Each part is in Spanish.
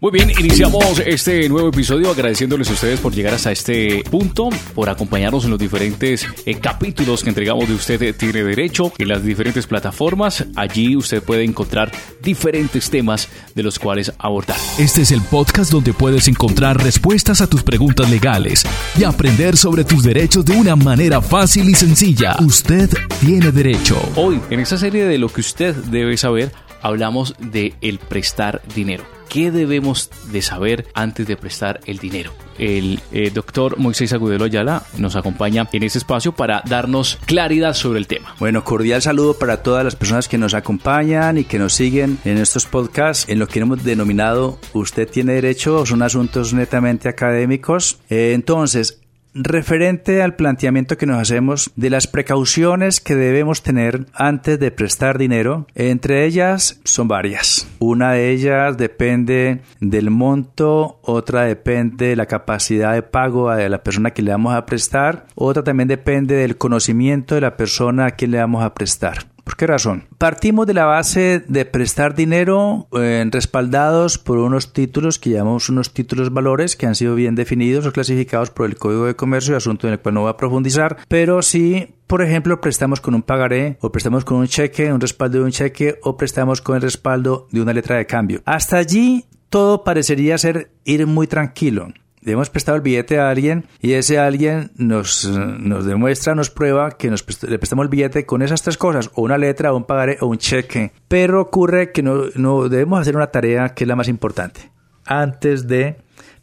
Muy bien, iniciamos este nuevo episodio agradeciéndoles a ustedes por llegar hasta este punto, por acompañarnos en los diferentes eh, capítulos que entregamos de Usted Tiene Derecho en las diferentes plataformas. Allí usted puede encontrar diferentes temas de los cuales abordar. Este es el podcast donde puedes encontrar respuestas a tus preguntas legales y aprender sobre tus derechos de una manera fácil y sencilla. Usted tiene derecho. Hoy, en esta serie de lo que usted debe saber, hablamos de el prestar dinero. ¿Qué debemos de saber antes de prestar el dinero? El eh, doctor Moisés Agudelo Ayala nos acompaña en este espacio para darnos claridad sobre el tema. Bueno, cordial saludo para todas las personas que nos acompañan y que nos siguen en estos podcasts en lo que hemos denominado Usted tiene derecho, son asuntos netamente académicos. Eh, entonces, referente al planteamiento que nos hacemos de las precauciones que debemos tener antes de prestar dinero, entre ellas son varias. Una de ellas depende del monto, otra depende de la capacidad de pago de la persona que le vamos a prestar, otra también depende del conocimiento de la persona a quien le vamos a prestar. ¿Por qué razón? Partimos de la base de prestar dinero eh, respaldados por unos títulos que llamamos unos títulos valores que han sido bien definidos o clasificados por el Código de Comercio, asunto en el cual no voy a profundizar, pero sí por ejemplo, prestamos con un pagaré o prestamos con un cheque, un respaldo de un cheque o prestamos con el respaldo de una letra de cambio. Hasta allí todo parecería ser ir muy tranquilo le hemos prestado el billete a alguien y ese alguien nos, nos demuestra, nos prueba que nos le prestamos el billete con esas tres cosas, o una letra, o un pagaré, o un cheque. Pero ocurre que no, no debemos hacer una tarea que es la más importante. Antes de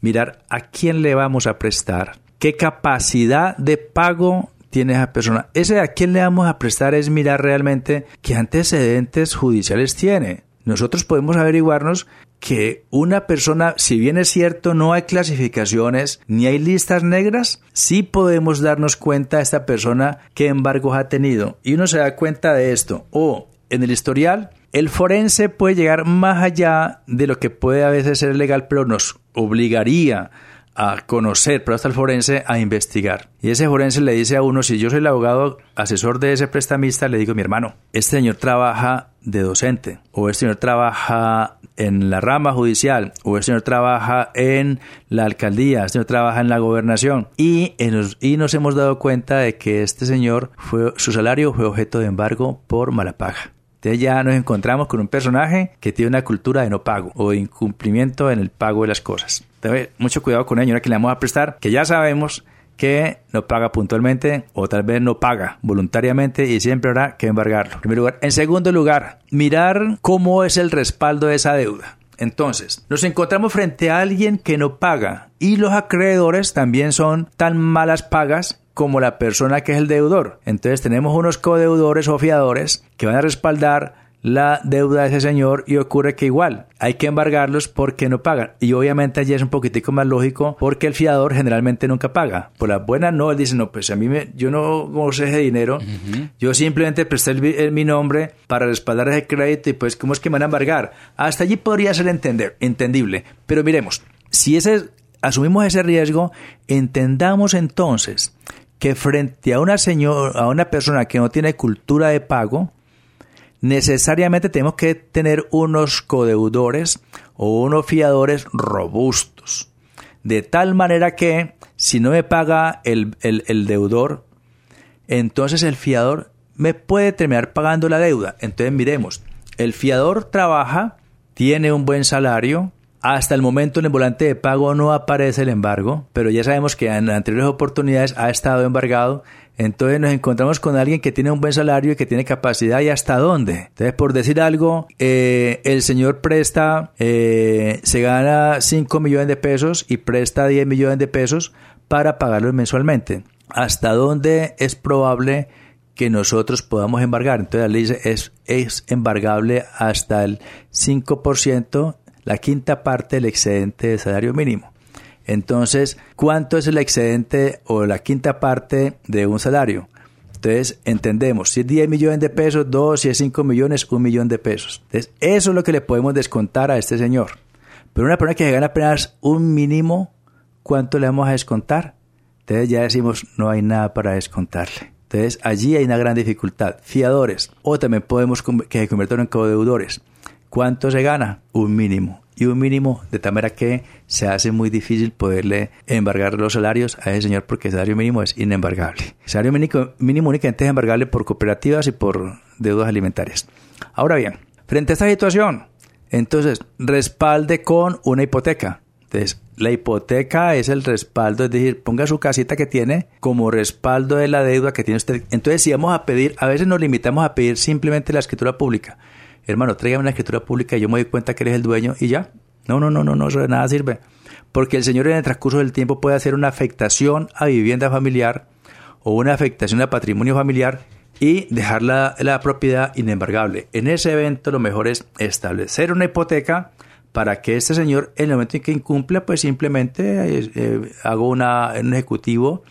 mirar a quién le vamos a prestar, qué capacidad de pago tiene esa persona. Ese a quién le vamos a prestar es mirar realmente qué antecedentes judiciales tiene. Nosotros podemos averiguarnos que una persona, si bien es cierto, no hay clasificaciones ni hay listas negras, sí podemos darnos cuenta de esta persona qué embargos ha tenido. Y uno se da cuenta de esto. O en el historial, el forense puede llegar más allá de lo que puede a veces ser legal, pero nos obligaría a conocer, pero hasta el forense a investigar. Y ese forense le dice a uno, si yo soy el abogado asesor de ese prestamista, le digo, mi hermano, este señor trabaja de docente, o este señor trabaja en la rama judicial, o este señor trabaja en la alcaldía, este señor trabaja en la gobernación, y, y nos hemos dado cuenta de que este señor fue, su salario fue objeto de embargo por mala paga. Entonces ya nos encontramos con un personaje que tiene una cultura de no pago o incumplimiento en el pago de las cosas. Entonces, mucho cuidado con ella, que le vamos a prestar, que ya sabemos que no paga puntualmente o tal vez no paga voluntariamente y siempre habrá que embargarlo. En primer lugar. En segundo lugar, mirar cómo es el respaldo de esa deuda. Entonces, nos encontramos frente a alguien que no paga y los acreedores también son tan malas pagas como la persona que es el deudor. Entonces tenemos unos codeudores o fiadores que van a respaldar la deuda de ese señor y ocurre que igual hay que embargarlos porque no pagan. Y obviamente allí es un poquitico más lógico porque el fiador generalmente nunca paga. Por las buenas no, él dice, no, pues a mí me, yo no gozo ese dinero, yo simplemente presté mi nombre para respaldar ese crédito y pues ¿cómo es que me van a embargar? Hasta allí podría ser entender, entendible. Pero miremos, si ese, asumimos ese riesgo, entendamos entonces que frente a una, a una persona que no tiene cultura de pago, necesariamente tenemos que tener unos codeudores o unos fiadores robustos. De tal manera que si no me paga el, el, deudor, entonces el fiador me puede terminar pagando la deuda. Entonces miremos, el fiador trabaja, tiene un buen salario, hasta el momento en el volante de pago no aparece el embargo, pero ya sabemos que en anteriores oportunidades ha estado embargado. Entonces nos encontramos con alguien que tiene un buen salario y que tiene capacidad y hasta dónde. Entonces, por decir algo, eh, el señor presta, eh, se gana 5 millones de pesos y presta 10 millones de pesos para pagarlos mensualmente. ¿Hasta dónde es probable que nosotros podamos embargar? Entonces la ley dice es, es embargable hasta el 5% la quinta parte del excedente de salario mínimo. Entonces, ¿cuánto es el excedente o la quinta parte de un salario? Entonces, entendemos, si es 10 millones de pesos, 2, si es 5 millones, 1 millón de pesos. Entonces, eso es lo que le podemos descontar a este señor. Pero una persona que gana apenas un mínimo, ¿cuánto le vamos a descontar? Entonces ya decimos, no hay nada para descontarle. Entonces, allí hay una gran dificultad. Fiadores, o también podemos que se conviertan en codeudores. ¿Cuánto se gana? Un mínimo. y un mínimo, de tal manera que se hace muy difícil poderle embargar los salarios a ese señor porque el salario mínimo es inembargable. Salario mínimo, mínimo únicamente es embargable por cooperativas y por deudas alimentarias. Ahora bien, frente a esta situación, entonces respalde con una hipoteca. Entonces, la hipoteca es el respaldo, es decir, ponga su casita que tiene como respaldo de la deuda que tiene usted. Entonces, si vamos a pedir, a veces nos limitamos a pedir simplemente la escritura pública. Hermano, tráigame la escritura pública y yo me doy cuenta que eres el dueño y ya. No, no, no, no, no, eso de nada sirve. Porque el señor en el transcurso del tiempo puede hacer una afectación a vivienda familiar o una afectación a patrimonio familiar y dejar la, propiedad inembargable. En ese evento lo mejor es establecer una hipoteca para que este señor, en el momento en que incumpla, pues simplemente eh, eh, hago una, un ejecutivo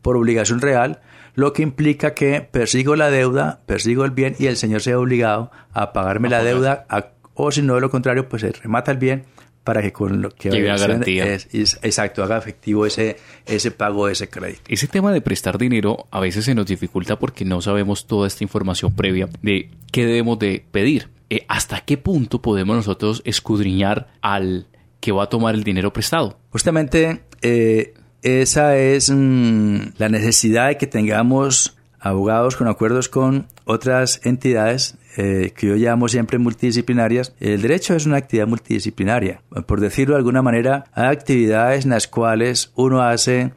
por obligación real, lo que implica que persigo la deuda, persigo el bien y el señor sea obligado a pagarme la deuda, o si no, de lo contrario, pues se remata el bien para que con lo que garantía. Es, exacto haga efectivo ese ese pago ese crédito. Ese tema de prestar dinero a veces se nos dificulta porque no sabemos toda esta información previa de qué debemos de pedir. Eh, ¿hasta qué punto podemos nosotros escudriñar al que va a tomar el dinero prestado? Justamente eh, esa es mm, la necesidad de que tengamos abogados con acuerdos con otras entidades eh, que yo llamo siempre multidisciplinarias. El derecho es una actividad multidisciplinaria. Por decirlo de alguna manera, hay actividades en las cuales uno hace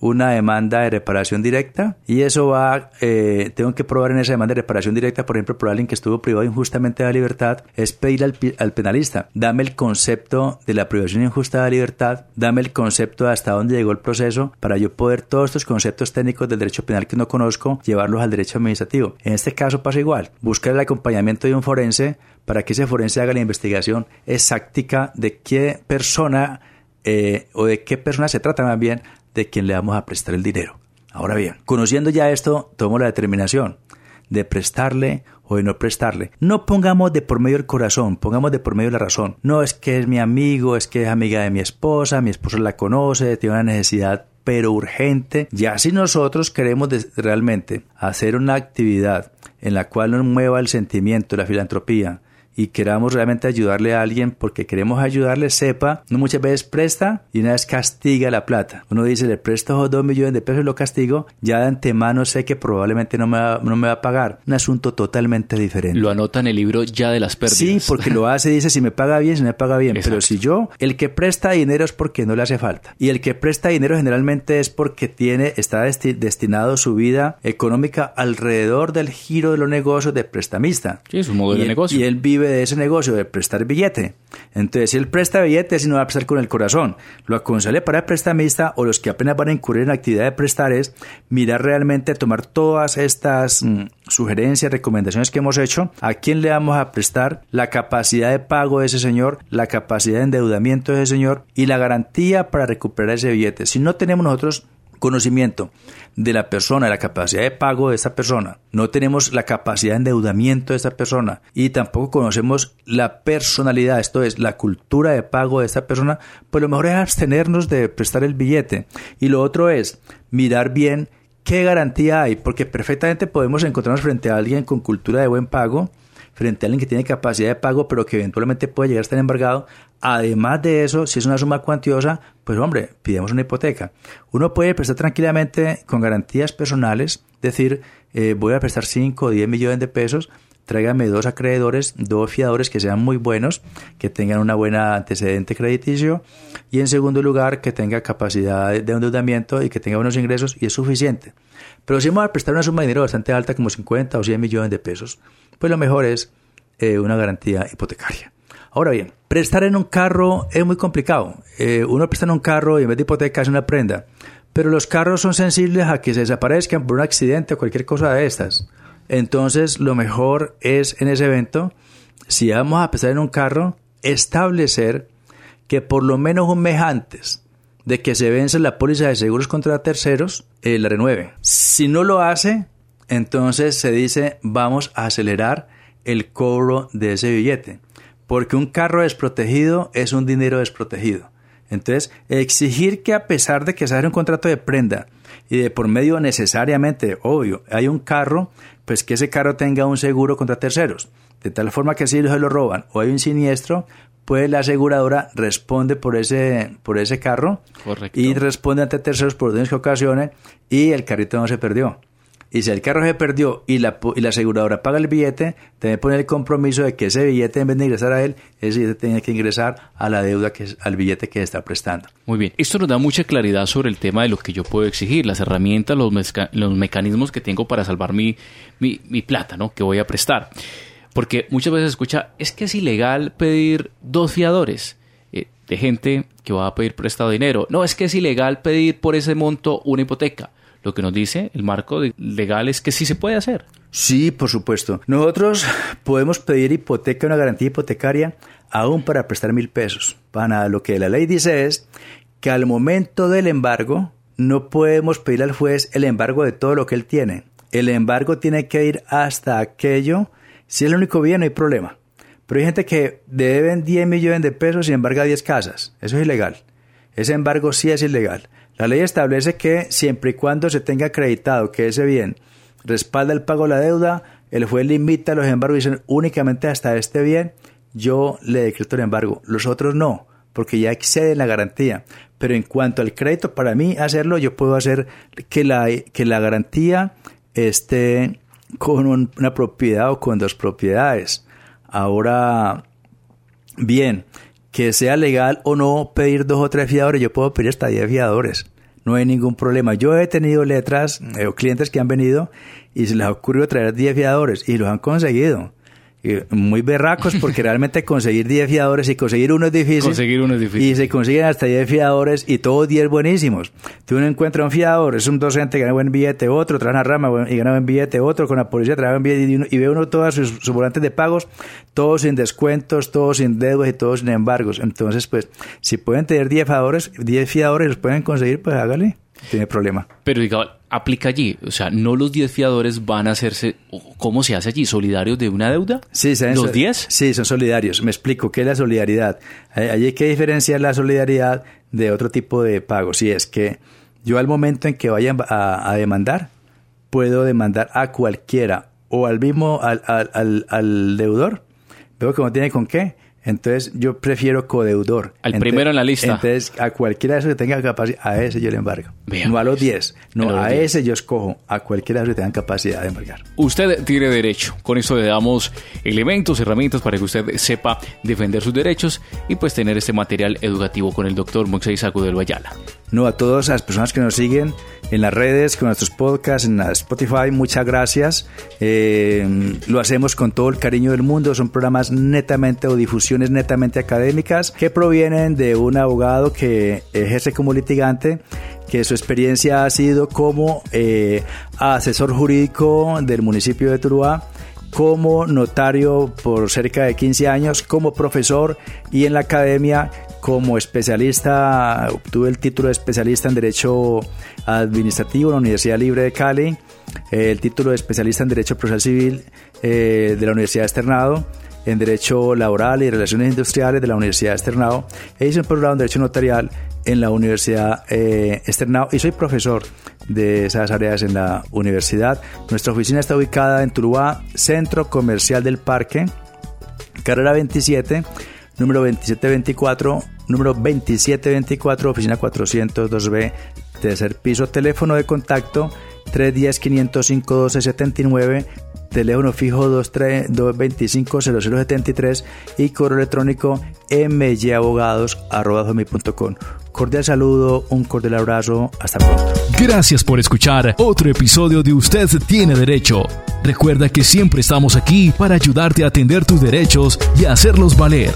una demanda de reparación directa y eso va, eh, tengo que probar en esa demanda de reparación directa, por ejemplo, por alguien que estuvo privado injustamente de la libertad, es pedir al, al, penalista, dame el concepto de la privación injusta de la libertad, dame el concepto de hasta dónde llegó el proceso para yo poder todos estos conceptos técnicos del derecho penal que no conozco, llevarlos al derecho administrativo. En este caso pasa igual, buscar el acompañamiento de un forense para que ese forense haga la investigación exacta de qué persona eh, o de qué persona se trata más bien de quien le vamos a prestar el dinero. Ahora bien, conociendo ya esto, tomo la determinación de prestarle o de no prestarle. No pongamos de por medio el corazón, pongamos de por medio la razón. No es que es mi amigo, es que es amiga de mi esposa, mi esposa la conoce, tiene una necesidad pero urgente. Ya si nosotros queremos realmente hacer una actividad en la cual nos mueva el sentimiento, la filantropía, y queramos realmente ayudarle a alguien porque queremos ayudarle, sepa, no muchas veces presta y una vez castiga la plata. Uno dice, le presto dos millones de pesos y lo castigo, ya de antemano sé que probablemente no me, va, no me va a pagar. Un asunto totalmente diferente. Lo anota en el libro ya de las pérdidas. Sí, porque lo hace, dice, si me paga bien, si me paga bien. Pero si yo, el que presta dinero es porque no le hace falta. Y el que presta dinero generalmente es porque tiene, está destinado su vida económica alrededor del giro de los negocios de prestamista. Sí, es un modelo de negocio. Y él vive de ese negocio de prestar billete. Entonces, si él presta billete, si no va a prestar con el corazón. Lo aconsejable para el prestamista o los que apenas van a incurrir en la actividad de prestar es mirar realmente, tomar todas estas mm, sugerencias, recomendaciones que hemos hecho, a quién le vamos a prestar, la capacidad de pago de ese señor, la capacidad de endeudamiento de ese señor y la garantía para recuperar ese billete. Si no tenemos nosotros conocimiento de la persona, la capacidad de pago de esa persona, no tenemos la capacidad de endeudamiento de esa persona y tampoco conocemos la personalidad, esto es, la cultura de pago de esa persona, pues lo mejor es abstenernos de prestar el billete. Y lo otro es mirar bien qué garantía hay, porque perfectamente podemos encontrarnos frente a alguien con cultura de buen pago, frente a alguien que tiene capacidad de pago, pero que eventualmente puede llegar a estar embargado. Además de eso, si es una suma cuantiosa, pues hombre, pidamos una hipoteca. Uno puede prestar tranquilamente con garantías personales, decir, eh, voy a prestar 5 o 10 millones de pesos, tráigame dos acreedores, dos fiadores que sean muy buenos, que tengan una buena antecedente crediticio y en segundo lugar que tenga capacidad de endeudamiento y que tenga buenos ingresos y es suficiente. Pero si vamos a prestar una suma de dinero bastante alta como 50 o 100 millones de pesos, pues lo mejor es eh, una garantía hipotecaria. Ahora bien, prestar en un carro es muy complicado. Eh, uno presta en un carro y en vez de hipoteca es una prenda. Pero los carros son sensibles a que se desaparezcan por un accidente o cualquier cosa de estas. Entonces, lo mejor es en ese evento, si vamos a prestar en un carro, establecer que por lo menos un mes antes de que se vence la póliza de seguros contra terceros, eh, la renueve. Si no lo hace, entonces se dice vamos a acelerar el cobro de ese billete porque un carro desprotegido es un dinero desprotegido. Entonces, exigir que a pesar de que se haga un contrato de prenda y de por medio necesariamente, obvio, hay un carro, pues que ese carro tenga un seguro contra terceros. De tal forma que si se lo roban o hay un siniestro, pues la aseguradora responde por ese, por ese carro y responde ante terceros por que ocasiones y el carrito no se perdió. Y si el carro se perdió y la, y la aseguradora paga el billete, también pone el compromiso de que ese billete, en vez de ingresar a él, ese tiene que ingresar a la deuda, que es, al billete que está prestando. Muy bien. Esto nos da mucha claridad sobre el tema de lo que yo puedo exigir, las herramientas, los, los mecanismos que tengo para salvar mi, mi, mi plata, ¿no? Que voy a prestar. Porque muchas veces escucha, es que es ilegal pedir dos fiadores eh, de gente que va a pedir prestado dinero. No, es que es ilegal pedir por ese monto una hipoteca lo que nos dice el marco legal es que sí se puede hacer. Sí, por supuesto. Nosotros podemos pedir hipoteca, una garantía hipotecaria, aún para prestar mil pesos. Para lo que la ley dice es que al momento del embargo no podemos pedir al juez el embargo de todo lo que él tiene. El embargo tiene que ir hasta aquello. Si es el único bien, no hay problema. Pero hay gente que deben 10 millones de pesos y embarga 10 casas. Eso es ilegal. Ese embargo sí es ilegal. La ley establece que siempre y cuando se tenga acreditado que ese bien respalda el pago de la deuda, el juez limita los embargos y dicen únicamente hasta este bien yo le decreto el embargo, los otros no, porque ya exceden la garantía. Pero en cuanto al crédito, para mí hacerlo, yo puedo hacer que la, que la garantía esté con una propiedad o con dos propiedades. Ahora, bien, que sea legal o no pedir dos o tres fiadores, yo puedo pedir hasta diez fiadores. No hay ningún problema. Yo he tenido letras eh, o clientes que han venido y se les ha ocurrido traer diez fiadores y los han conseguido muy berracos porque realmente conseguir 10 fiadores y conseguir uno es difícil. Conseguir uno es difícil. Y se consiguen hasta 10 fiadores y todos 10 buenísimos. Tú uno encuentra un fiador, es un docente que gana buen billete, otro trae una rama y gana buen billete, otro con la policía trae buen billete y, ve uno todos sus, sus, volantes de pagos, todos sin descuentos, todos sin deudas y todos sin embargos. Entonces, pues, si pueden tener 10 fiadores, 10 fiadores los pueden conseguir, pues hágale tiene problema. Pero diga, aplica allí, o sea, no los 10 fiadores van a hacerse, ¿cómo se hace allí? ¿Solidarios de una deuda? Sí, ¿Los 10? Sí, son solidarios. Me explico, ¿qué es la solidaridad? Allí hay que diferenciar la solidaridad de otro tipo de pago. Si es que yo al momento en que vaya a, demandar, puedo demandar a cualquiera o al mismo, al, al, al deudor. Veo que no tiene con qué entonces yo prefiero codeudor. Al primero en la lista. Entonces a cualquiera de esos que tenga capacidad, a ese yo le embargo. No a los 10, no, a, ese yo escojo, a cualquiera de esos que tengan capacidad de embargar. Usted tiene derecho. Con esto le damos elementos, herramientas para que usted sepa defender sus derechos y pues tener este material educativo con el doctor Moisés del Ayala. No, a todas las personas que nos siguen en las redes, con nuestros podcasts, en Spotify, muchas gracias. Eh, lo hacemos con todo el cariño del mundo. Son programas netamente o difusiones netamente académicas que provienen de un abogado que ejerce como litigante que su experiencia ha sido como eh, asesor jurídico del municipio de Tuluá, como notario por cerca de 15 años, como profesor y en la academia como especialista, obtuve el título de especialista en Derecho Administrativo en la Universidad Libre de Cali, el título de especialista en Derecho Procesal Civil eh, de la Universidad de Externado, en Derecho Laboral y Relaciones Industriales de la Universidad de Externado, e hice un programa en Derecho Notarial en la Universidad eh, Externado y soy profesor de esas áreas en la universidad. Nuestra oficina está ubicada en Tuluá, Centro Comercial del Parque, carrera 27 número 2724, número 2724, oficina 402B, tercer piso, teléfono de contacto 310-505-1279, teléfono fijo 225-0073 y correo electrónico myabogados.com. Cordial saludo, un cordial abrazo, hasta pronto. Gracias por escuchar otro episodio de Usted tiene derecho. Recuerda que siempre estamos aquí para ayudarte a atender tus derechos y hacerlos valer.